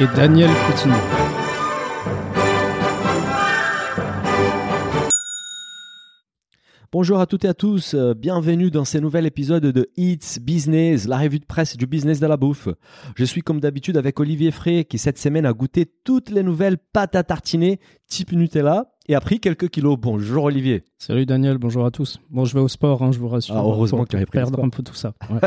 Et Daniel Coutinho. Bonjour à toutes et à tous, euh, bienvenue dans ce nouvel épisode de It's Business, la revue de presse du business de la bouffe. Je suis comme d'habitude avec Olivier Frey qui cette semaine a goûté toutes les nouvelles pâtes à tartiner type Nutella et a pris quelques kilos. Bonjour Olivier. Salut Daniel, bonjour à tous. Bon, je vais au sport, hein, je vous rassure. Ah, heureusement que tu perdre un peu tout ça. Ouais.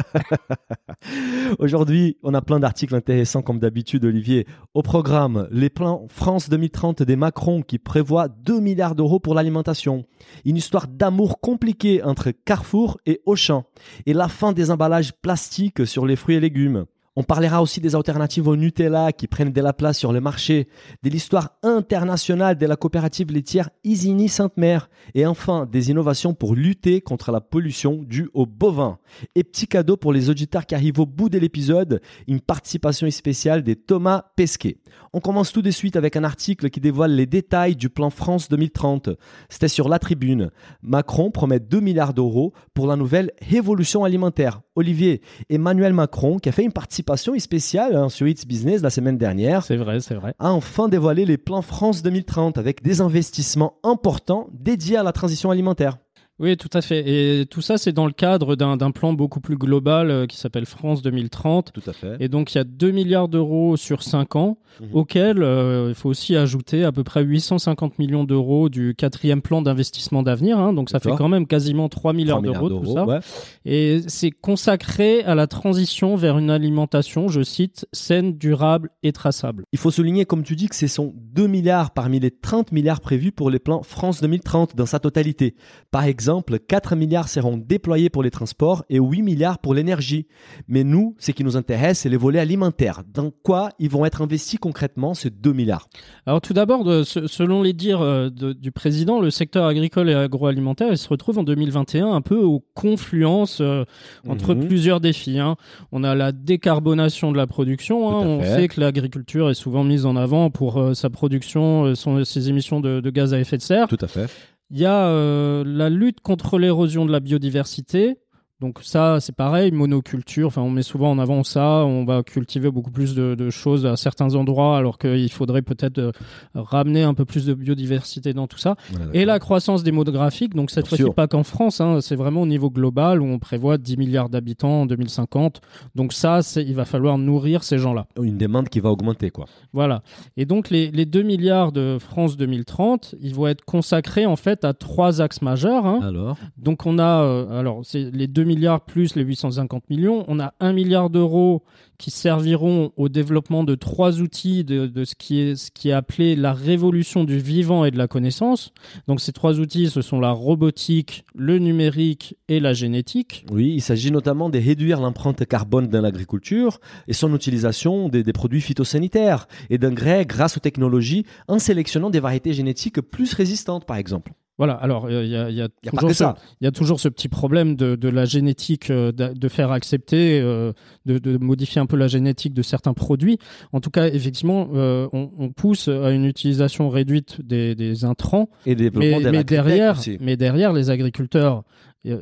Aujourd'hui, on a plein d'articles intéressants comme d'habitude, Olivier. Au programme, les plans France 2030 des Macron qui prévoient 2 milliards d'euros pour l'alimentation. Une histoire d'amour compliquée entre Carrefour et Auchan. Et la fin des emballages plastiques sur les fruits et légumes. On parlera aussi des alternatives au Nutella qui prennent de la place sur le marché, de l'histoire internationale de la coopérative laitière Isigny Sainte-Mère et enfin des innovations pour lutter contre la pollution due aux bovins. Et petit cadeau pour les auditeurs qui arrivent au bout de l'épisode, une participation spéciale des Thomas Pesquet. On commence tout de suite avec un article qui dévoile les détails du plan France 2030. C'était sur la tribune. Macron promet 2 milliards d'euros pour la nouvelle révolution alimentaire. Olivier, Emmanuel Macron, qui a fait une participation spéciale hein, sur It's Business la semaine dernière, C'est vrai, c'est vrai. a enfin dévoilé les plans France 2030 avec des investissements importants dédiés à la transition alimentaire. Oui, tout à fait. Et tout ça, c'est dans le cadre d'un plan beaucoup plus global euh, qui s'appelle France 2030. Tout à fait. Et donc, il y a 2 milliards d'euros sur 5 ans, Mhm. auxquels euh, il faut aussi ajouter à peu près 850 millions d'euros du quatrième plan d'investissement d'avenir. hein. donc, ça fait quand même quasiment 3 milliards, 3 milliards d'euros, tout ça. ouais. Et c'est consacré à la transition vers une alimentation, je cite, saine, durable et traçable. Il faut souligner, comme tu dis, que ce sont 2 milliards parmi les 30 milliards prévus pour les plans France 2030 dans sa totalité. Par exemple, 4 milliards seront déployés pour les transports et 8 milliards pour l'énergie. Mais nous, ce qui nous intéresse, c'est les volets alimentaires. Dans quoi ils vont être investis concrètement ces 2 milliards? Alors tout d'abord, selon les dires euh, de- du président, le secteur agricole et agroalimentaire il se retrouve en 2021 un peu aux confluences euh, entre Mhm. plusieurs défis. hein. On a la décarbonation de la production. hein. On sait que l'agriculture est souvent mise en avant pour euh, sa production, son- ses émissions de, de gaz à effet de serre. Tout à fait. Il y a euh, la lutte contre l'érosion de la biodiversité. Donc ça, c'est pareil, monoculture. Enfin, on met souvent en avant ça. On va cultiver beaucoup plus de, de choses à certains endroits, alors qu'il faudrait peut-être euh, ramener un peu plus de biodiversité dans tout ça. Et la croissance démographique. Donc cette fois-ci, pas qu'en France. hein, c'est vraiment au niveau global où on prévoit 10 milliards d'habitants en 2050. Donc ça, il va falloir nourrir ces gens-là. Une demande qui va augmenter, quoi. Voilà. Et donc les, les 2 milliards de France 2030, ils vont être consacrés en fait à trois axes majeurs. hein. Alors? Donc on a, euh, alors c'est les 2 plus les 850 millions, on a 1 milliard d'euros qui serviront au développement de trois outils de, de ce, qui est, ce qui est appelé la révolution du vivant et de la connaissance. Donc ces trois outils, ce sont la robotique, le numérique et la génétique. Oui, il s'agit notamment de réduire l'empreinte carbone dans l'agriculture et son utilisation des, des produits phytosanitaires et d'engrais grâce aux technologies en sélectionnant des variétés génétiques plus résistantes, par exemple. Voilà, alors il y, a, y a. Il y a toujours ce petit problème de, de la génétique, euh, de, de faire accepter, euh, de, de modifier un peu la génétique de certains produits. En tout cas, effectivement, euh, on, on pousse à une utilisation réduite des, des intrants, Et développement mais, de mais derrière, aussi. mais derrière, les agriculteurs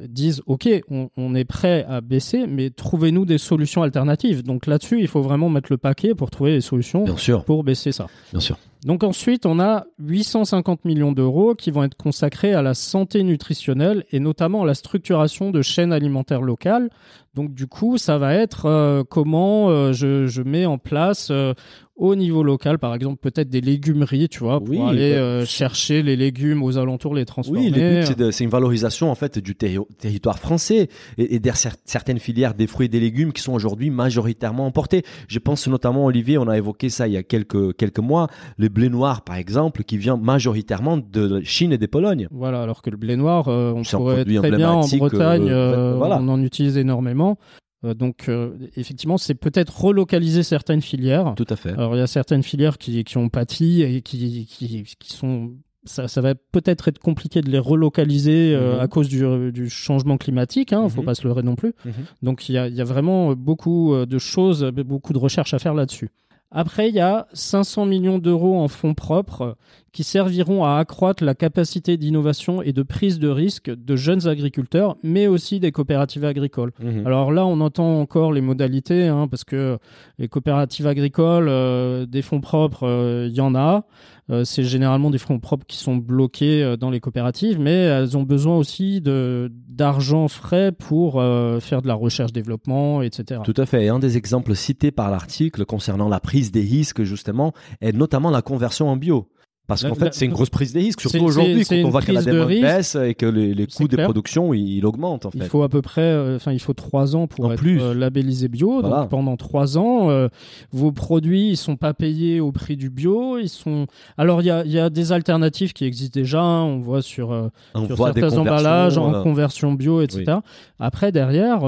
disent OK, on, on est prêt à baisser, mais trouvez-nous des solutions alternatives. Donc là-dessus, il faut vraiment mettre le paquet pour trouver des solutions Bien sûr, pour baisser ça. bien sûr. Donc ensuite, on a 850 millions d'euros qui vont être consacrés à la santé nutritionnelle et notamment à la structuration de chaînes alimentaires locales. Donc du coup, ça va être euh, comment euh, je, je mets en place euh, au niveau local, par exemple, peut-être des légumeries, tu vois, pour Oui, aller bah, euh, chercher les légumes aux alentours, les transformer. Oui, le but, c'est une valorisation en fait du terri- territoire français et, et cer- certaines filières des fruits et des légumes qui sont aujourd'hui majoritairement importés. Je pense notamment, Olivier, on a évoqué ça il y a quelques, quelques mois, le blé noir par exemple, qui vient majoritairement de Chine et des Polognes. Voilà, alors que le blé noir, euh, on pourrait très bien en emblématique, Bretagne, euh, euh, voilà. on en utilise énormément. Euh, donc, euh, effectivement, c'est peut-être relocaliser certaines filières. Tout à fait. Alors, il y a certaines filières qui, qui ont pâti et qui, qui, qui sont. Ça, ça va peut-être être compliqué de les relocaliser euh, Mhm. à cause du, du changement climatique. Hein, Faut Mhm. pas se leurrer non plus. Mhm. Donc, il y il y a vraiment beaucoup de choses, beaucoup de recherches à faire là-dessus. Après, il y a 500 millions d'euros en fonds propres qui serviront à accroître la capacité d'innovation et de prise de risque de jeunes agriculteurs, mais aussi des coopératives agricoles. Mhm. Alors là, on entend encore les modalités, hein, parce que les coopératives agricoles, euh, des fonds propres, euh, il y en a. Euh, c'est généralement des fonds propres qui sont bloqués euh, dans les coopératives, mais elles ont besoin aussi de d'argent frais pour euh, faire de la recherche-développement, etc. Tout à fait. Et un des exemples cités par l'article concernant la prise des risques, justement, est notamment la conversion en bio. Parce qu'en fait, c'est une grosse prise des risques, C'est- surtout aujourd'hui, quand on voit que la de demande risque. baisse et que les, coûts de clair. production, ils, ils augmentent, en fait. Il faut à peu près, euh, enfin, il faut trois ans pour En être plus. euh, labellisé bio. Voilà. Donc pendant trois ans, euh, vos produits, ils sont pas payés au prix du bio. Ils sont. Alors il y a, il y a des alternatives qui existent déjà. hein. On voit sur, euh, On sur voit des certains emballages en conversion bio, etc. Après derrière,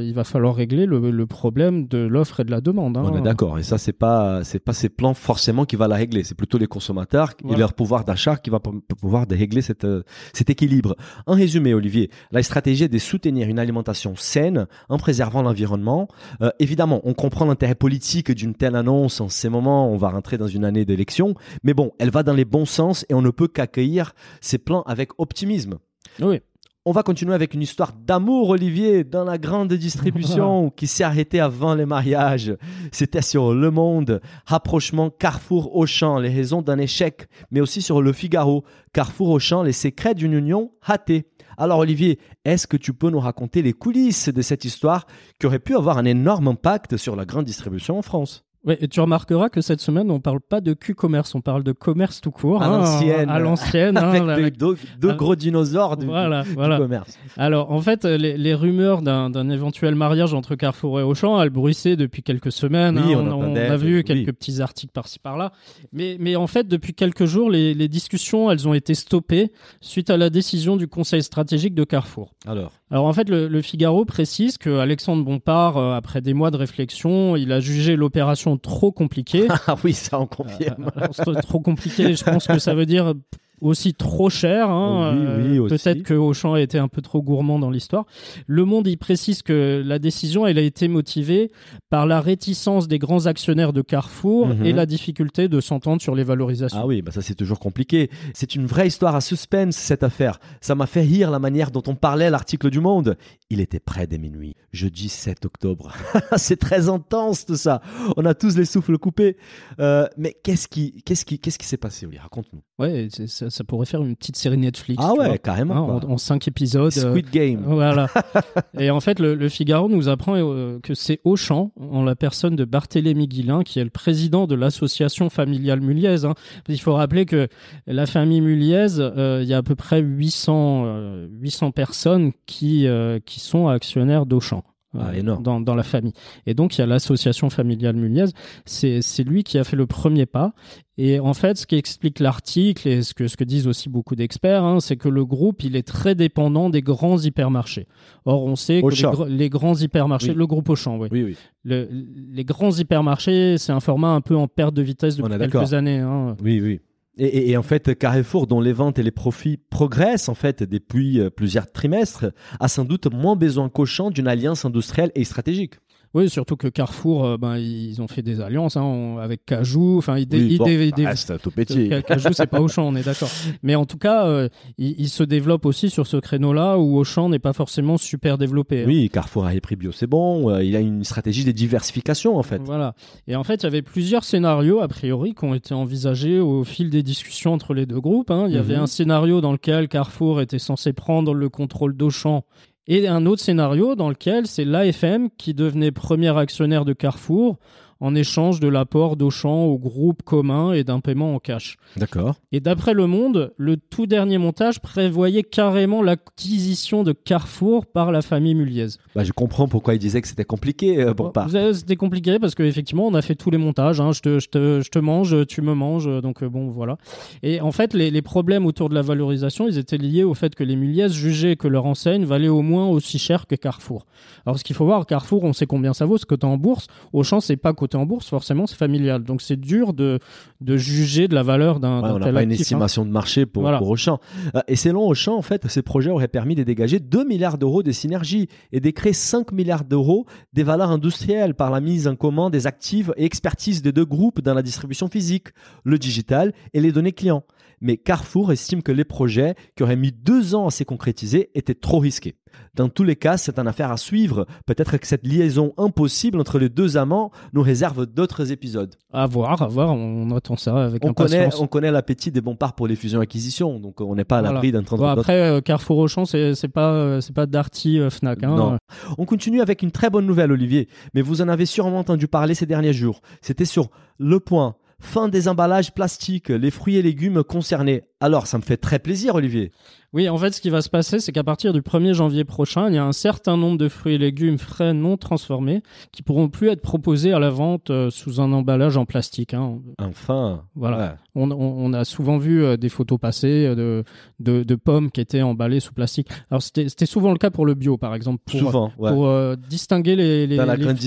il va falloir régler le, le problème de l'offre et de la demande. hein. On est d'accord. Et ça, c'est pas, c'est pas ces plans forcément qui va la régler. C'est plutôt les consommateurs et leur pouvoir d'achat qui va pouvoir régler cette, euh, cet équilibre. En résumé, Olivier, la stratégie est de soutenir une alimentation saine en préservant l'environnement. Euh, évidemment, on comprend l'intérêt politique d'une telle annonce. En ces moments, on va rentrer dans une année d'élection. Mais bon, elle va dans les bons sens et on ne peut qu'accueillir ces plans avec optimisme. Oui. On va continuer avec une histoire d'amour, Olivier, dans la grande distribution qui s'est arrêtée avant les mariages. C'était sur Le Monde, rapprochement Carrefour-Auchan, les raisons d'un échec, mais aussi sur Le Figaro, Carrefour-Auchan, les secrets d'une union hâtée. Alors Olivier, est-ce que tu peux nous raconter les coulisses de cette histoire qui aurait pu avoir un énorme impact sur la grande distribution en France? Ouais, et tu remarqueras que cette semaine, on parle pas de Q-commerce, on parle de commerce tout court. À hein, l'ancienne. À l'ancienne. hein, Avec la- deux, Ah. gros dinosaures du, Voilà, du voilà. commerce. Alors, en fait, les, les rumeurs d'un éventuel mariage entre Carrefour et Auchan, elles bruissaient depuis quelques semaines. Oui, hein. on on, entendait, a vu oui. quelques petits articles par-ci par-là. Mais, mais en fait, depuis quelques jours, les, les discussions, elles ont été stoppées suite à la décision du Conseil stratégique de Carrefour. Alors, Alors en fait, le, le Figaro précise que Alexandre Bompard, euh, après des mois de réflexion, il a jugé l'opération trop compliquée. ah oui, ça on confirme. C'est trop compliqué, je pense que ça veut dire aussi trop cher. hein. Oui, oui, Euh. Peut-être que Auchan a été un peu trop gourmand dans l'histoire. Le Monde, il précise que la décision, elle a été motivée par la réticence des grands actionnaires de Carrefour Mhm. et la difficulté de s'entendre sur les valorisations. Ah oui, bah ça c'est toujours compliqué. C'est une vraie histoire à suspense cette affaire. Ça m'a fait rire la manière dont on parlait à l'article du Monde. Il était près des minuit, jeudi 7 octobre. c'est très intense tout ça. On a tous les souffles coupés. Euh, mais qu'est-ce qui, qu'est-ce qui, qu'est-ce qui s'est passé, Oli? Raconte-nous. Ouais, c'est- ça, ça pourrait faire une petite série Netflix. Ah ouais, vois. carrément. Hein, en, en cinq épisodes. euh, Squid Game. Voilà. et en fait, le, le Figaro nous apprend euh, que c'est Auchan, en la personne de Barthélémy Guillain, qui est le président de l'association familiale Muliez. hein. Il faut rappeler que la famille Muliez, euh, il y a à peu près 800, euh, 800 personnes qui, euh, qui sont actionnaires d'Auchan. Ah, euh. Dans, dans la famille. Et donc, il y a l'association familiale Muliez. C'est lui qui a fait le premier pas. Et en fait, ce qui explique l'article et ce que, ce que disent aussi beaucoup d'experts, hein, c'est que le groupe, il est très dépendant des grands hypermarchés. Or, on sait que les, grands hypermarchés, Oui. le groupe Auchan, oui. Oui, oui. Le- les grands hypermarchés, c'est un format un peu en perte de vitesse depuis quelques années. hein. Oui, oui. Et, en fait, Carrefour, dont les ventes et les profits progressent en fait depuis euh, plusieurs trimestres, a sans doute moins besoin qu'Auchan d'une alliance industrielle et stratégique. Oui, surtout que Carrefour, euh, ben, ils ont fait des alliances hein, on- avec Cajou. Enfin, ils, Oui, ils bon, dé- reste tout petit. Ca- Cajou, c'est pas Auchan, on est d'accord. Mais en tout cas, euh, il, il se développe aussi sur ce créneau-là où Auchan n'est pas forcément super développé. hein. Oui, Carrefour a les prix bio, c'est bon. euh, il a une stratégie de diversification en fait. Voilà. Et en fait, il y avait plusieurs scénarios, a priori, qui ont été envisagés au fil des discussions entre les deux groupes. hein. Il y avait Mhm. un scénario dans lequel Carrefour était censé prendre le contrôle d'Auchan. Et un autre scénario dans lequel c'est l'AFM qui devenait premier actionnaire de Carrefour en échange de l'apport d'Auchan au groupe commun et d'un paiement en cash. D'accord. Et d'après Le Monde, le tout dernier montage prévoyait carrément l'acquisition de Carrefour par la famille Muliez. Bah, je comprends pourquoi il disait que c'était compliqué euh, pour pas. Vous- C'était compliqué parce qu'effectivement, on a fait tous les montages. hein. Je, te, je, te, je te mange, tu me manges. Donc, euh, bon, voilà. Et en fait, les, les problèmes autour de la valorisation, ils étaient liés au fait que les Muliez jugeaient que leur enseigne valait au moins aussi cher que Carrefour. Alors, ce qu'il faut voir, Carrefour, on sait combien ça vaut, c'est coté en bourse. Auchan, c'est pas coté en bourse, forcément, c'est familial. Donc, c'est dur de, de juger de la valeur d'un Ouais, on n'a pas une hein. estimation de marché pour, Voilà. pour Auchan. Euh, Et selon Auchan, en fait, ces projets auraient permis de dégager 2 milliards d'euros de synergie et de créer 5 milliards d'euros des valeurs industrielles par la mise en commun des actifs et expertise des deux groupes dans la distribution physique, le digital et les données clients. Mais Carrefour estime que les projets, qui auraient mis deux ans à se concrétiser, étaient trop risqués. Dans tous les cas, c'est une affaire à suivre. Peut-être que cette liaison impossible entre les deux amants nous réserve d'autres épisodes. À voir, à voir. On attend ça avec On connaît, impatience. on connaît l'appétit des bons parts pour les fusions-acquisitions, donc on n'est pas à Voilà. l'abri d'entendre Bon, après, euh, Carrefour Auchan, c'est c'est pas, euh, c'est pas Darty euh, Fnac. Hein. Non. On continue avec une très bonne nouvelle, Olivier, mais vous en avez sûrement entendu parler ces derniers jours. C'était sur Le Point. Fin des emballages plastiques, les fruits et légumes concernés. Alors, ça me fait très plaisir, Olivier. Oui, en fait, ce qui va se passer, c'est qu'à partir du 1er janvier prochain, il y a un certain nombre de fruits et légumes frais non transformés qui pourront plus être proposés à la vente euh, sous un emballage en plastique. hein. Enfin. Voilà. Ouais. On, on- on a souvent vu euh, des photos passées euh, de, de, de pommes qui étaient emballées sous plastique. Alors, c'était souvent le cas pour le bio, par exemple, pour, Souvent, ouais. pour euh, distinguer les,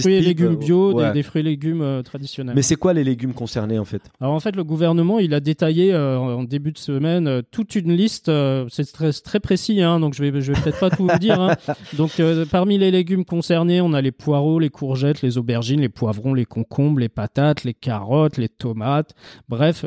fruits et légumes bio des- ouais. des, fruits et légumes euh, traditionnels. Mais c'est quoi les légumes concernés, en fait? Alors en fait, le gouvernement, il a détaillé euh, en début de semaine toute une liste. c'est très, très précis, hein, donc je vais, je vais peut-être pas tout vous dire. hein. Donc euh, parmi les légumes concernés, on a les poireaux, les courgettes, les aubergines, les poivrons, les concombres, les patates, les carottes, les tomates. Bref,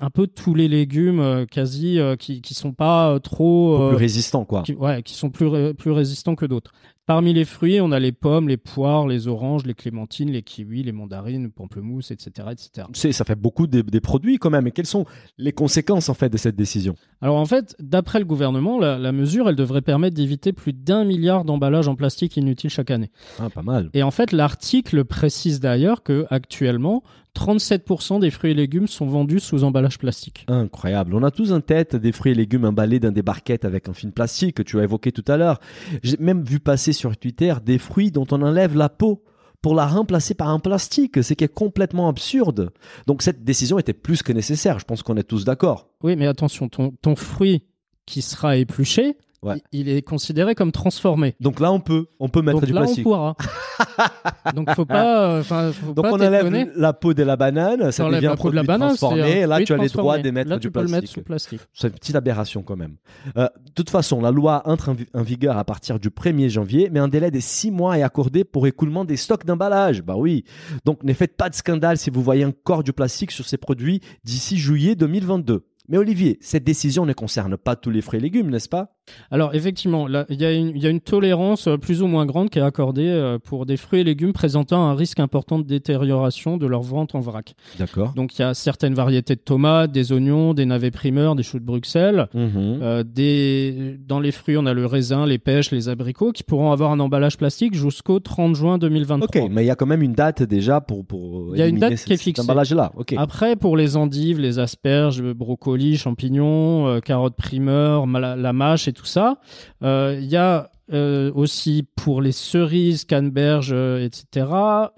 un peu tous les légumes euh, quasi euh, qui qui sont pas euh, trop Plus résistant, quoi. qui, ouais, qui sont plus, ré- plus résistants que d'autres. Parmi les fruits, on a les pommes, les poires, les oranges, les clémentines, les kiwis, les mandarines, le pamplemousse, etc., etc. C'est- Ça fait beaucoup des, des produits quand même. Et quelles sont les conséquences, en fait, de cette décision? Alors en fait, d'après le gouvernement, la, la mesure, elle devrait permettre d'éviter plus d'un milliard d'emballages en plastique inutiles chaque année. Ah, Pas mal. Et en fait, l'article précise d'ailleurs que actuellement, 37% des fruits et légumes sont vendus sous emballage plastique. Incroyable. On a tous en tête des fruits et légumes emballés dans des barquettes avec un film plastique que tu as évoqué tout à l'heure. J'ai même vu passer sur Twitter des fruits dont on enlève la peau pour la remplacer par un plastique, ce qui est complètement absurde. Donc cette décision était plus que nécessaire, je pense qu'on est tous d'accord. Oui, mais attention, ton, ton fruit qui sera épluché, Ouais. il il est considéré comme transformé. Donc là on peut, on peut mettre Donc du là, plastique. on pourra. Donc faut pas, euh, faut Donc pas on enlève la peau de la banane, ça devient la un peau de la produit banane, transformé, là tu as les droits transformé. de mettre Là, du tu peux le plastique. mettre sous plastique. C'est une petite aberration quand même. Euh, de toute façon, la loi entre en, vi- en vigueur à partir du 1er janvier, mais un délai de 6 mois est accordé pour écoulement des stocks d'emballage. Bah oui. Donc ne faites pas de scandale si vous voyez encore du plastique sur ces produits d'ici juillet 2022. Mais Olivier, cette décision ne concerne pas tous les fruits et légumes, n'est-ce pas? Alors effectivement, il y, a une- il y a une tolérance euh, plus ou moins grande qui est accordée euh, pour des fruits et légumes présentant un risque important de détérioration de leur vente en vrac. D'accord. Donc il y a certaines variétés de tomates, des oignons, des navets primeurs, des choux de Bruxelles. Mhm. Euh, des... Dans les fruits, on a le raisin, les pêches, les abricots qui pourront avoir un emballage plastique jusqu'au 30 juin 2023. Ok, mais il y a quand même une date déjà pour pour Il y a une date qui est fixée. emballage-là. Ok. Après, pour les endives, les asperges, le brocoli, champignons, euh, carottes primeurs, ma- la, mâche et tout ça, euh, il y a euh, aussi pour les cerises, canneberges, euh, etc.,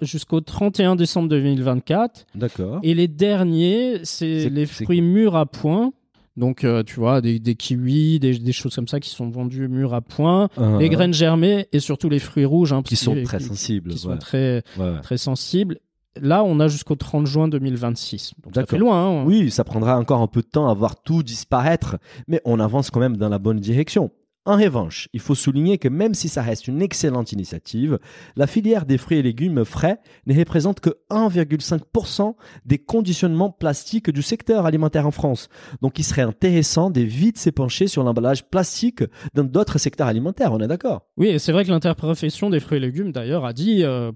jusqu'au 31 décembre 2024. D'accord. Et les derniers, c'est les fruits mûrs à point. Donc, euh, tu vois, des, des kiwis, des, des choses comme ça qui sont vendus mûrs à point. Uh-huh. Les graines germées et surtout les fruits rouges. hein, qui sont très sensibles. qui sont ouais. très, ouais. très sensibles. Là, on a jusqu'au 30 juin 2026. Donc, ça fait loin. hein. Oui, ça prendra encore un peu de temps à voir tout disparaître, mais on avance quand même dans la bonne direction. En revanche, il faut souligner que même si ça reste une excellente initiative, la filière des fruits et légumes frais ne représente que 1,5% des conditionnements plastiques du secteur alimentaire en France. Donc il serait intéressant de vite s'épancher sur l'emballage plastique dans d'autres secteurs alimentaires, on est d'accord? Oui, et c'est vrai que l'interprofession des fruits et légumes, d'ailleurs, a dit euh,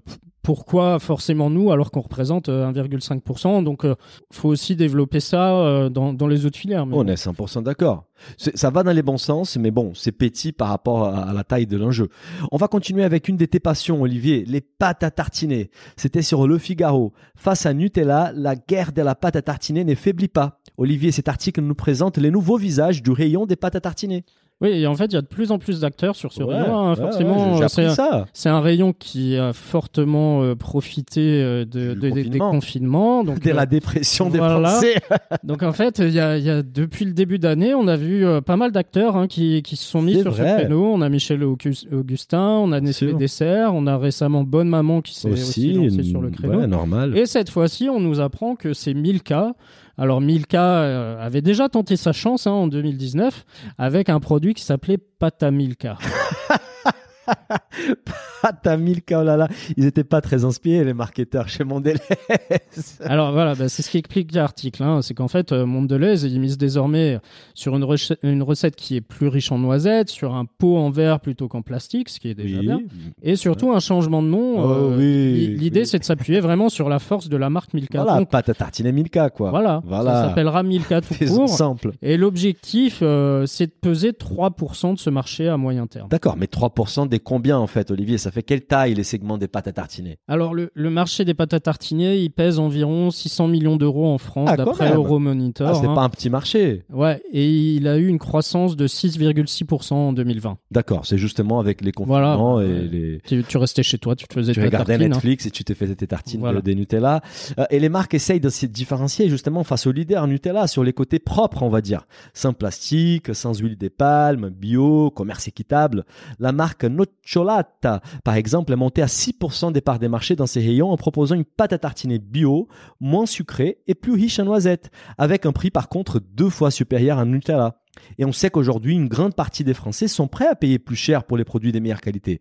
pourquoi forcément nous alors qu'on représente euh, 1,5% Donc, il faut aussi développer ça euh, dans, dans les autres filières. On est 100% d'accord. Ça va dans les bons sens, mais bon, c'est petit par rapport à, à la taille de l'enjeu. On va continuer avec une de tes passions, Olivier, les pâtes à tartiner. C'était sur Le Figaro. Face à Nutella, la guerre de la pâte à tartiner ne faiblit pas. Olivier, cet article nous présente les nouveaux visages du rayon des pâtes à tartiner. Oui, et en fait, il y a de plus en plus d'acteurs sur ce Ouais, rayon. hein, ouais, forcément, ouais, c'est appris ça. c'est un rayon qui a fortement euh, profité euh, de, de- des- des confinement. confinements. Donc, Dès euh, la dépression des voilà. Français. Donc en fait, il y a, il y a- depuis le début d'année, on a vu euh, pas mal d'acteurs hein, qui, qui se sont mis C'est sur vrai. ce créneau. On a Michel Augus- Augustin, on a Nestlé. Dessert, on a récemment Bonne Maman qui s'est aussi, lancé sur le créneau. normal. Et cette fois-ci, on nous apprend que c'est Milka. Alors Milka euh, avait déjà tenté sa chance hein, en 2019 avec un produit qui s'appelait Pata Milka. Pâte à Milka, oh là là. Ils étaient pas très inspirés, les marketeurs chez Mondelez. Alors voilà, bah, c'est ce qui explique l'article. Hein. C'est qu'en fait, euh, Mondelez, il mise désormais sur une, recette qui est plus riche en noisettes, sur un pot en verre plutôt qu'en plastique, ce qui est déjà bien. Et surtout un changement de nom. Oh euh, oui, L'idée, oui. c'est de s'appuyer vraiment sur la force de la marque Milka. Voilà, Donc, pâte à tartiner Milka, quoi. voilà, Voilà. ça s'appellera Milka tout court. simple. Et l'objectif, euh, c'est de peser 3% de ce marché à moyen terme. D'accord, mais 3% des combien en fait, Olivier? Ça fait quelle taille les segments des pâtes à tartiner? Alors, le, le marché des pâtes à tartiner, il pèse environ 600 millions d'euros en France, Ah, d'après. Euromonitor. Ah, c'est hein. pas un petit marché. Ouais, et il a eu une croissance de 6,6% en 2020. D'accord, c'est justement avec les confinements Voilà. et les. Tu, tu restais chez toi, tu te faisais Tu ta regardais tartine, hein. Netflix et tu t'es fait tes tartines Voilà. de, des Nutella. Euh, et les marques essayent de se différencier justement face aux leaders Nutella sur les côtés propres, on va dire. Sans plastique, sans huile des palmes, bio, commerce équitable. La marque Nocciolata, par exemple, est montée à 6% des parts des marchés dans ses rayons en proposant une pâte à tartiner bio, moins sucrée et plus riche en noisettes, avec un prix par contre deux fois supérieur à Nutella. Et on sait qu'aujourd'hui, une grande partie des Français sont prêts à payer plus cher pour les produits de meilleure qualité.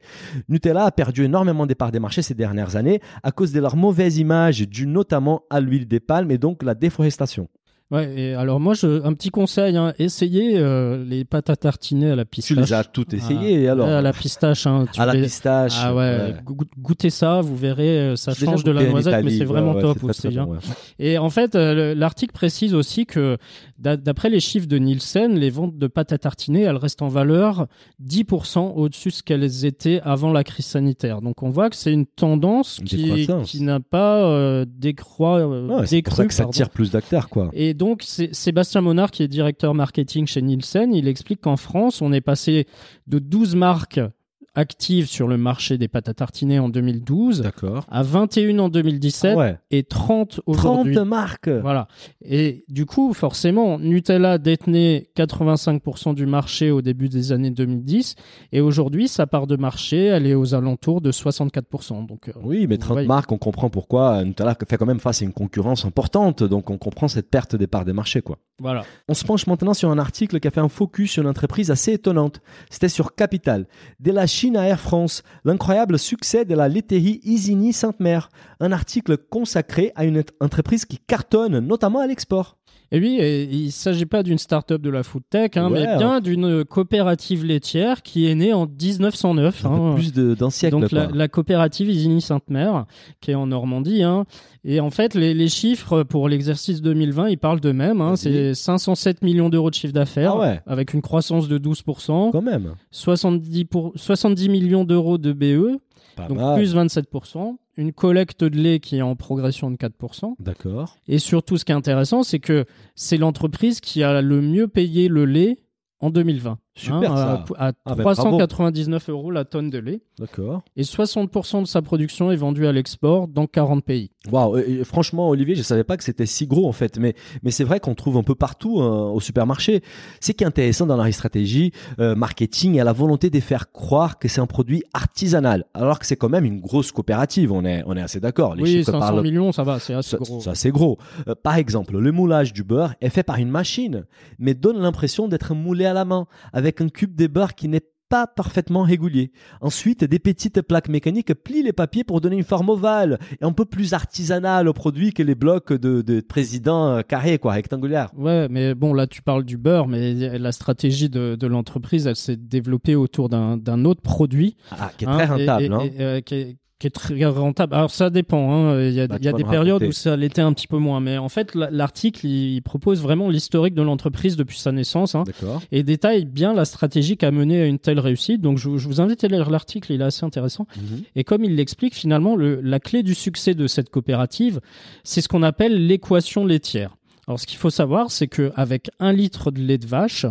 Nutella a perdu énormément des parts des marchés ces dernières années à cause de leur mauvaise image due notamment à l'huile des palmes et donc la déforestation. Ouais, et alors moi, je, un petit conseil, hein, essayez euh, les pâtes à tartiner à la Tu pistache. les as toutes essayées Ah, alors À la pistache. Hein, tu À la pistache. Ah ouais, go- goûtez ça, vous verrez, euh, ça change de la noisette, mais c'est vraiment ouais, top c'est très, très aussi. hein. bon. Et en fait, euh, le- l'article précise aussi que d'a- d'après les chiffres de Nielsen, les ventes de pâtes à tartiner, elles restent en valeur 10% au-dessus de ce qu'elles étaient avant la crise sanitaire. Donc on voit que c'est une tendance qui, n'a pas euh, décroît, Ouais, c'est pour ça décru, que ça pardon. tire plus d'acteurs quoi. Et donc, Sébastien Monard, qui est directeur marketing chez Nielsen, il explique qu'en France, on est passé de 12 marques actives sur le marché des pâtes à tartiner en 2012 D'accord. à 21 en 2017 Ouais. et 30 30 aujourd'hui. marques. Voilà. Et du coup, forcément, Nutella détenait 85% du marché au début des années 2010 et aujourd'hui, sa part de marché, elle est aux alentours de 64%. Donc, euh, Oui, mais vous 30 voyez. marques, on comprend pourquoi Nutella fait quand même face à une concurrence importante, donc on comprend cette perte des parts des marchés quoi. Voilà. On se penche maintenant sur un article qui a fait un focus sur une entreprise assez étonnante. C'était sur Capital. De la Chine à Air France, l'incroyable succès de la laiterie Isigny Sainte-Mère. Un article consacré à une entreprise qui cartonne, notamment à l'export. Et oui, et il ne s'agit pas d'une start-up de la food tech, hein, Ouais, mais bien d'une coopérative laitière qui est née en 1909. Un hein. plus d'un siècle. Donc la, coopérative Isigny Sainte-Mère, qui est en Normandie. hein. Et en fait, les, les chiffres pour l'exercice 2020, ils parlent d'eux-mêmes. C'est 507 millions d'euros de chiffre d'affaires, Ah ouais. avec une croissance de 12%, Quand même. 70, pour, 70 millions d'euros de BE, Pas donc mal. plus 27%, une collecte de lait qui est en progression de 4%. D'accord. Et surtout, ce qui est intéressant, c'est que c'est l'entreprise qui a le mieux payé le lait en 2020. Super, hein, ça. à, à Ah, ben, 399 euros la tonne de lait. D'accord. Et 60% de sa production est vendue à l'export dans 40 pays. Waouh, franchement, Olivier, je savais pas que c'était si gros en fait, mais mais c'est vrai qu'on trouve un peu partout hein, au supermarché. C'est qui est intéressant dans la stratégie euh, marketing et à la volonté de faire croire que c'est un produit artisanal, alors que c'est quand même une grosse coopérative. On est on est assez d'accord. Oui, chiffres 500 parlent millions, ça va, c'est assez gros. ça, c'est gros. Euh, par exemple, le moulage du beurre est fait par une machine, mais donne l'impression d'être moulé à la main, avec un cube de beurre qui n'est pas parfaitement régulier. Ensuite, des petites plaques mécaniques plient les papiers pour donner une forme ovale et un peu plus artisanale au produit que les blocs de, de président euh, carrés, quoi, rectangulaires. Ouais, mais bon, là, tu parles du beurre, mais la stratégie de, de l'entreprise, elle s'est développée autour d'un autre produit. Ah, qui est hein, très et- rentable, et- hein. et, euh, qui, est, qui est très rentable. Alors ça dépend. hein. Il y a, Bah, il y a tu vas des périodes raconter. où ça l'était un petit peu moins. Mais en fait, la- l'article, il, propose vraiment l'historique de l'entreprise depuis sa naissance. hein, et détaille bien la stratégie qui a mené à une telle réussite. Donc je, je vous invite à lire l'article, il est assez intéressant. Mhm. Et comme il l'explique, finalement, le- la clé du succès de cette coopérative, c'est ce qu'on appelle l'équation laitière. Alors, ce qu'il faut savoir, c'est qu'avec un litre de lait de vache,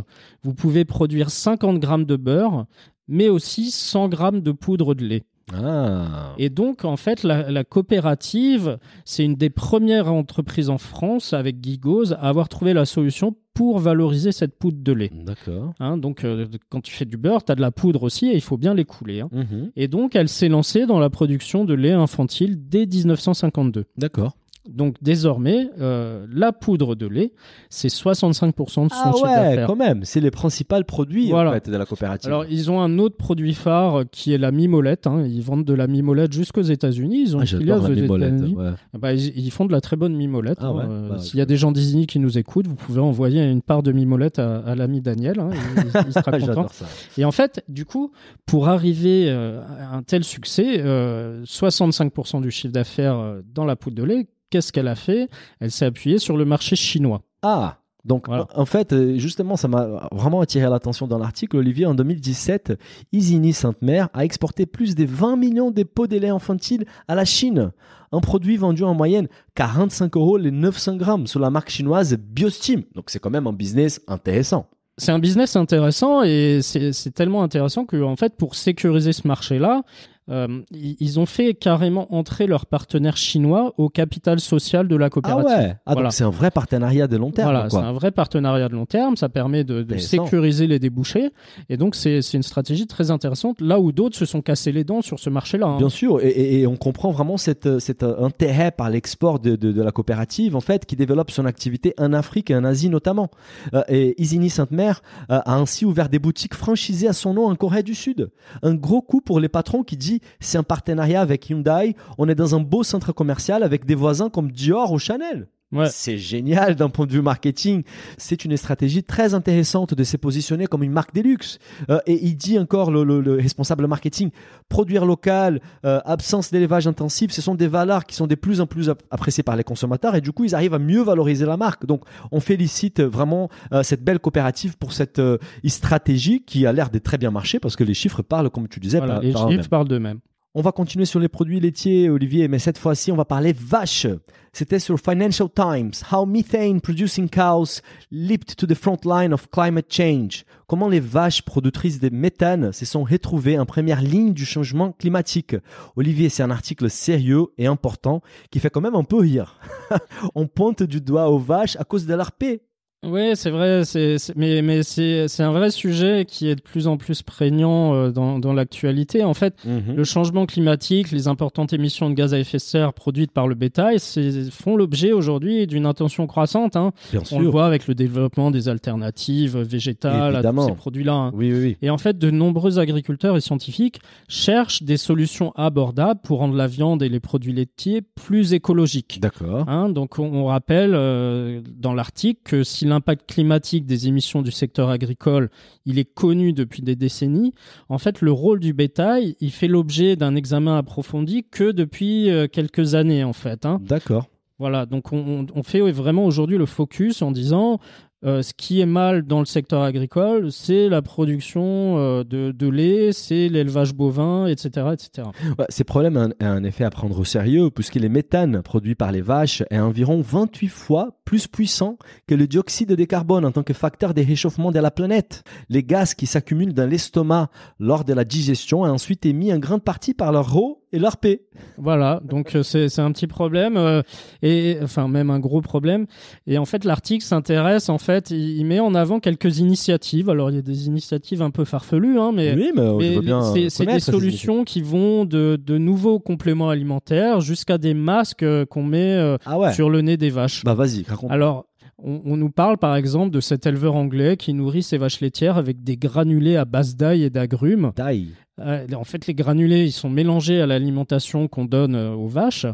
vous pouvez produire 50 grammes de beurre, mais aussi 100 grammes de poudre de lait. Ah. Et donc, en fait, la, la coopérative, c'est une des premières entreprises en France, avec Guy Gauze, à avoir trouvé la solution pour valoriser cette poudre de lait. D'accord. Hein, donc, euh, quand tu fais du beurre, tu as de la poudre aussi et il faut bien l'écouler. hein. Mhm. Et donc, elle s'est lancée dans la production de lait infantile dès 1952. D'accord. Donc, désormais, euh, la poudre de lait, c'est 65% de son Ah chiffre ouais, d'affaires. quand même. C'est les principaux produits Voilà. en fait, de la coopérative. Alors, ils ont un autre produit phare qui est la mimolette. hein. Ils vendent de la mimolette jusqu'aux États-Unis. Ils ont ah, la aux mimolette. Ouais. Ah bah, ils, ils font de la très bonne mimolette. Ah hein. ouais Bah, S'il y a des gens d'Isigny qui nous écoutent, vous pouvez envoyer une part de mimolette à, à l'ami Daniel. hein. Il, il- il sera content. J'adore ça. Et en fait, du coup, pour arriver euh, à un tel succès, euh, 65% du chiffre d'affaires euh, dans la poudre de lait, qu'est-ce qu'elle a fait? Elle s'est appuyée sur le marché chinois. Ah donc Voilà. en fait, euh, justement, ça m'a vraiment attiré l'attention dans l'article. Olivier, en 2017, Isigny Sainte-Mère a exporté plus de 20 millions de pots de lait infantile à la Chine. Un produit vendu en moyenne 45 euros les 900 grammes sous la marque chinoise Biostim. Donc c'est quand même un business intéressant. C'est un business intéressant et c'est c'est tellement intéressant que, en fait, pour sécuriser ce marché-là, euh, ils ont fait carrément entrer leur partenaire chinois au capital social de la Ah coopérative. ouais Ah Voilà. donc c'est un vrai partenariat de long terme. Voilà, c'est un vrai partenariat de long terme. Ça permet de, sécuriser les débouchés. Et donc, c'est une stratégie très intéressante là où d'autres se sont cassés les dents sur ce marché-là. hein. Bien sûr, et, et- et on comprend vraiment cet euh, intérêt par l'export de, de- de la coopérative, en fait, qui développe son activité en Afrique et en Asie notamment. Euh, et Isigny Sainte-Mère euh, a ainsi ouvert des boutiques franchisées à son nom en Corée du Sud. Un gros coup pour les patrons qui c'est un partenariat avec Hyundai, on est dans un beau centre commercial avec des voisins comme Dior ou Chanel. Ouais. C'est génial d'un point de vue marketing. C'est une stratégie très intéressante de se positionner comme une marque des luxe. Euh, et il dit encore, le, le- le responsable marketing, produire local, euh, absence d'élevage intensif, ce sont des valeurs qui sont de plus en plus ap- appréciées par les consommateurs et du coup, ils arrivent à mieux valoriser la marque. Donc, on félicite vraiment euh, cette belle coopérative pour cette stratégie qui a l'air de très bien marcher parce que les chiffres parlent, comme tu disais, Voilà, par- les par chiffres parlent d'eux-mêmes. On va continuer sur les produits laitiers, Olivier, mais cette fois-ci, on va parler vaches. C'était sur Financial Times. How methane producing cows leaped to the front line of climate change. Comment les vaches productrices de méthane se sont retrouvées en première ligne du changement climatique. Olivier, c'est un article sérieux et important qui fait quand même un peu rire. on pointe du doigt aux vaches à cause de leur. Oui, c'est vrai, c'est, c'est- mais, mais c'est, c'est un vrai sujet qui est de plus en plus prégnant euh, dans, dans l'actualité. En fait, le changement climatique, les importantes émissions de gaz à effet de serre produites par le bétail c'est- font l'objet aujourd'hui d'une attention croissante. hein. Bien On le voit avec le développement des alternatives végétales à tous ces produits-là. hein. Oui, oui, oui. Et en fait, de nombreux agriculteurs et scientifiques cherchent des solutions abordables pour rendre la viande et les produits laitiers plus écologiques. D'accord. Hein, donc on, on rappelle euh, dans l'article que si l'impact climatique des émissions du secteur agricole il est connu depuis des décennies, en fait le rôle du bétail il fait l'objet d'un examen approfondi que depuis euh, quelques années en fait. hein. D'accord. Voilà, donc on, fait vraiment aujourd'hui le focus en disant euh, ce qui est mal dans le secteur agricole, c'est la production euh, de, de lait, c'est l'élevage bovin, etc., etc. Ouais, ces problèmes ont un, un effet à prendre au sérieux puisque les méthanes produits par les vaches est environ 28 fois plus puissant que le dioxyde de carbone en tant que facteur de réchauffement de la planète. Les gaz qui s'accumulent dans l'estomac lors de la digestion est ensuite émis en grande partie par leur eau et leur paix. Voilà, donc euh, c'est un petit problème euh, et enfin même un gros problème. Et en fait, l'article s'intéresse en fait, il, il met en avant quelques initiatives. Alors il y a des initiatives un peu farfelues, hein, mais oui, c'est des solutions qui vont de, de nouveaux compléments alimentaires jusqu'à des masques euh, qu'on met euh, Ah ouais. sur le nez des vaches. Bah vas-y, raconte. Alors, on, on nous parle par exemple de cet éleveur anglais qui nourrit ses vaches laitières avec des granulés à base d'ail et d'agrumes. Euh, en fait, les granulés, ils sont mélangés à l'alimentation qu'on donne euh, aux vaches.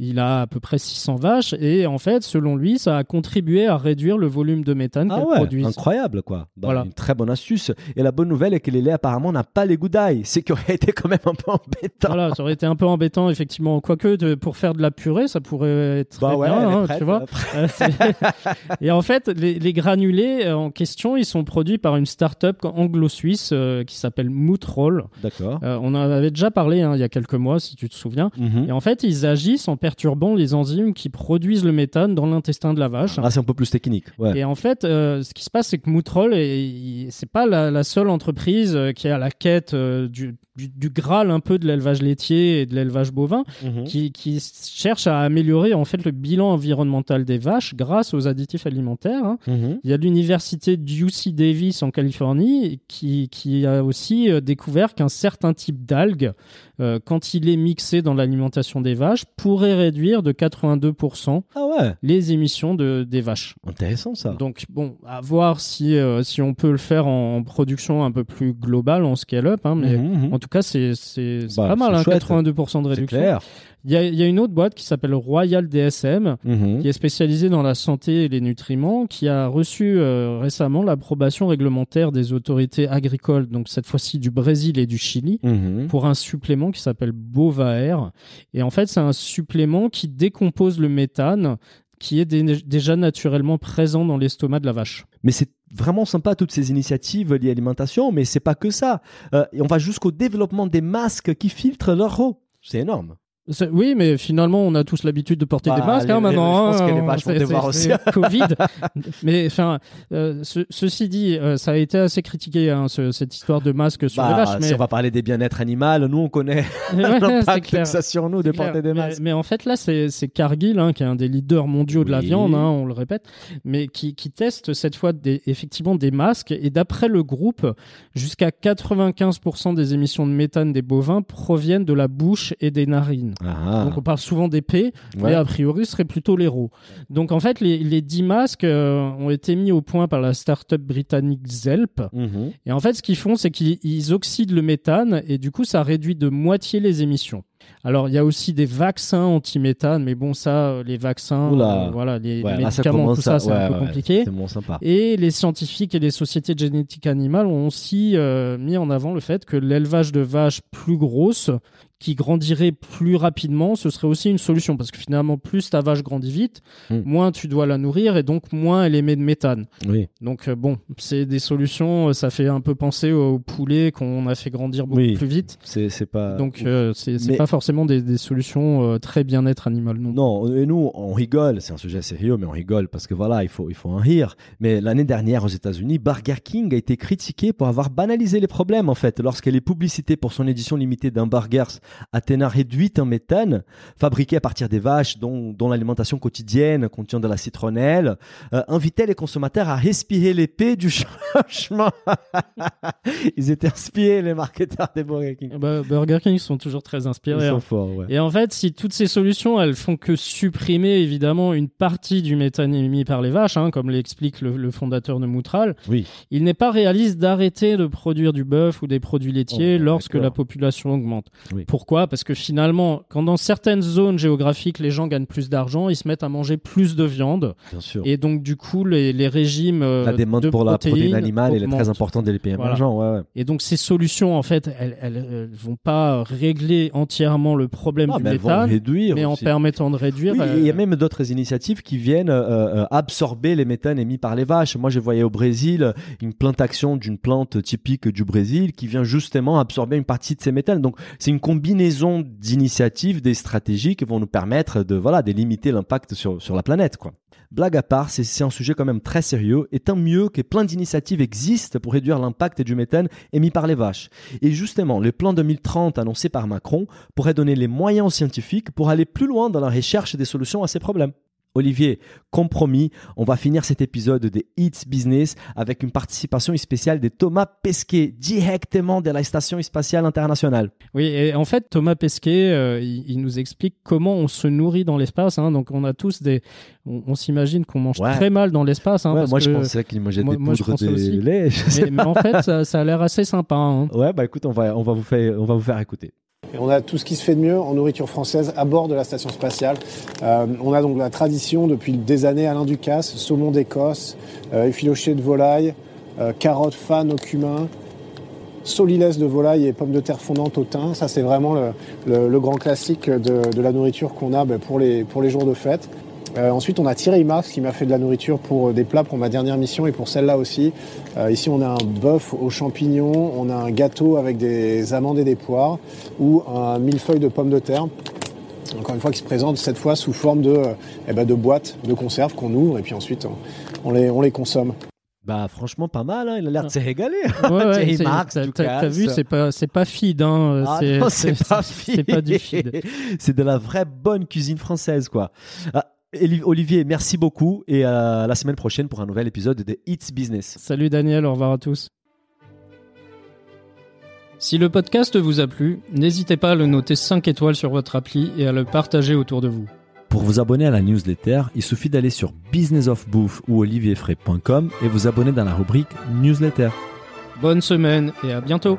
Il a à peu près 600 vaches et en fait, selon lui, ça a contribué à réduire le volume de méthane Ah qu'elles ouais, produisent. incroyable quoi. Bah, Voilà. Une très bonne astuce. Et la bonne nouvelle est que les laits apparemment n'a pas les goûts d'ail. C'est qui aurait été quand même un peu embêtant. Voilà, ça aurait été un peu embêtant, effectivement. Quoique, de- pour faire de la purée, ça pourrait être Bah très ouais, bien, hein, prête, tu vois. Euh, et en fait, les, les granulés en question, ils sont produits par une start-up anglo-suisse euh, qui s'appelle Mootroll. D'accord. Euh, on en avait déjà parlé hein, il y a quelques mois, si tu te souviens. Mhm. Et en fait, ils agissent en perturbant les enzymes qui produisent le méthane dans l'intestin de la vache. Ah, c'est un peu plus technique. Ouais. Et en fait, euh, ce qui se passe, c'est que il- c'est pas la, la seule entreprise euh, qui est à la quête du, du, du graal un peu de l'élevage laitier et de l'élevage bovin, Mhm. qui, qui cherche à améliorer en fait le bilan environnemental des vaches grâce aux additifs alimentaires. hein. Mhm. Il y a l'université UC Davis en Californie qui, qui a aussi découvert qu'un certain type d'algues, euh, quand il est mixé dans l'alimentation des vaches, pourrait réduire de 82% Ah ouais, les émissions de, des vaches. intéressant ça. Donc bon, à voir si, euh, si on peut le faire en production un peu plus globale, en scale-up, hein, mais Mhm, mhm. en tout cas c'est Bah, pas mal, c'est hein, chouette. 82% de C'est réduction. clair. Il y a, il y a une autre boîte qui s'appelle Royal DSM, Mhm. qui est spécialisée dans la santé et les nutriments, qui a reçu euh, récemment l'approbation réglementaire des autorités agricoles, donc cette fois-ci du Brésil et du Chili, Mhm. pour un supplément qui s'appelle Bovaer. Et en fait, c'est un supplément qui décompose le méthane qui est dé- déjà naturellement présent dans l'estomac de la vache. Mais c'est vraiment sympa toutes ces initiatives liées à l'alimentation, mais c'est pas que ça. Euh, et on va jusqu'au développement des masques qui filtrent leur eau. C'est énorme. Oui, mais finalement, on a tous l'habitude de porter Bah, des masques les- hein, maintenant. je pense que les vaches vont devoir aussi. Covid. mais enfin, euh, ce- ceci dit, euh, ça a été assez critiqué hein, ce- cette histoire de masque sur Bah, les vaches. Si on va parler des bien-être animal, nous on connaît Ouais, l'impact que ça sur nous de clair. porter des masques. Mais, en fait, là, c'est Cargill, hein, qui est un des leaders mondiaux de la viande, hein, on le répète, mais qui, qui teste cette fois des, effectivement des masques. Et d'après le groupe, jusqu'à 95% des émissions de méthane des bovins proviennent de la bouche et des narines. Ah, Donc on parle souvent d'épée, ouais. mais a priori ce serait plutôt l'héros. Donc en fait, les, les 10 masques euh, ont été mis au point par la start-up britannique Zelp. Mhm. Et en fait, ce qu'ils font, c'est qu'ils ils oxydent le méthane et du coup, ça réduit de moitié les émissions. Alors, il y a aussi des vaccins anti-méthane, mais bon, ça, euh, les vaccins, euh, voilà, les, Ouais, les médicaments, tout ça, c'est ouais, un peu ouais, compliqué. C'est bon, sympa. Et les scientifiques et les sociétés de génétique animale ont aussi euh, mis en avant le fait que l'élevage de vaches plus grosses, qui grandiraient plus rapidement, ce serait aussi une solution. Parce que finalement, plus ta vache grandit vite, Hmm. moins tu dois la nourrir et donc moins elle émet de méthane. Oui. Donc bon, c'est des solutions, ça fait un peu penser aux poulets qu'on a fait grandir beaucoup Oui. plus vite. C'est c'est pas. Donc euh, c'est c'est Mais- pas forcément des, des solutions euh, très bien-être animal non? Non, et nous, on rigole, c'est un sujet sérieux, mais on rigole parce que voilà, il faut, il faut en rire. Mais l'année dernière aux États-Unis, Burger King a été critiqué pour avoir banalisé les problèmes, en fait, lorsque les publicités pour son édition limitée d'hamburgers atteint réduite en méthane, fabriqués à partir des vaches dont, dont l'alimentation quotidienne contient de la citronnelle, euh, invitaient les consommateurs à respirer l'épée du changement. Ils étaient inspirés, les marketeurs des Burger King. Bah, Burger King sont toujours très Ils inspirés. sont forts, ouais. Et en fait, si toutes ces solutions, elles font que supprimer évidemment une partie du méthane émis par les vaches, hein, comme l'explique le, le fondateur de Moutral, Oui. il n'est pas réaliste d'arrêter de produire du bœuf ou des produits laitiers Oh, lorsque la population augmente. Oui. Pourquoi? Parce que finalement, quand dans certaines zones géographiques, les gens gagnent plus d'argent, ils se mettent à manger plus de viande. Bien sûr. Et donc, du coup, les, les régimes euh, la demande de pour la protéine animale, elle est très importante dans les pays Voilà. émergents. Ouais, ouais. Et donc, ces solutions, en fait, elles, elles vont pas régler entièrement le problème Ah, du méthane, réduire mais en permettant de réduire. Oui, euh, il y a même d'autres initiatives qui viennent euh, euh, absorber les méthanes émis par les vaches. Moi, j'ai voyé au Brésil une plantation d'une plante typique du Brésil qui vient justement absorber une partie de ces méthanes. Donc, c'est une combinaison d'initiatives, des stratégies qui vont nous permettre de voilà, de limiter l'impact sur, sur la planète, quoi. Blague à part, c'est- un sujet quand même très sérieux et tant mieux que plein d'initiatives existent pour réduire l'impact du méthane émis par les vaches. Et justement, le plan 2030 annoncé par Macron pourrait donner les moyens aux scientifiques pour aller plus loin dans la recherche des solutions à ces problèmes. Olivier, compromis, on va finir cet épisode des Hits Business avec une participation spéciale de Thomas Pesquet, directement de la Station spatiale internationale. Oui, et en fait, Thomas Pesquet, euh, il, nous explique comment on se nourrit dans l'espace. Hein. Donc, on a tous des. On, s'imagine qu'on mange très mal dans l'espace. Hein, moi, je pensais qu'il mangeait des poudres de lait. Mais, en fait, ça, a l'air assez sympa. Hein. Ouais, bah écoute, on va, on va, vous, faire, on va vous faire écouter. On a tout ce qui se fait de mieux en nourriture française à bord de la station spatiale. Euh, on a donc la tradition depuis des années Alain Ducasse, saumon d'Écosse, euh, effiloché de volaille, euh, carottes, fan au cumin, solilès de volaille et pommes de terre fondantes au thym. Ça, c'est vraiment le, grand classique de, la nourriture qu'on a ben, pour les jours de fête. Euh, ensuite, on a Thierry Marx qui m'a fait de la nourriture pour euh, des plats pour ma dernière mission et pour celle-là aussi. Euh, ici, on a un bœuf aux champignons, on a un gâteau avec des amandes et des poires ou un millefeuille de pommes de terre. Encore une fois, qui se présente cette fois sous forme de, eh ben, de boîtes de conserve qu'on ouvre et puis ensuite on, les, on les consomme. Bah franchement pas mal, hein. il a l'air de se régaler. Ouais, Thierry Marx, t'as vu, c'est pas c'est pas feed, hein. Ah c'est pas feed. C'est pas du feed. c'est de la vraie bonne cuisine française, quoi. Ah, Olivier, merci beaucoup et à la semaine prochaine pour un nouvel épisode de It's Business. Salut Daniel, au revoir à tous. Si le podcast vous a plu, n'hésitez pas à le noter 5 étoiles sur votre appli et à le partager autour de vous. Pour vous abonner à la newsletter, il suffit d'aller sur businessofbouffe ou olivierfray.com et vous abonner dans la rubrique newsletter. Bonne semaine et à bientôt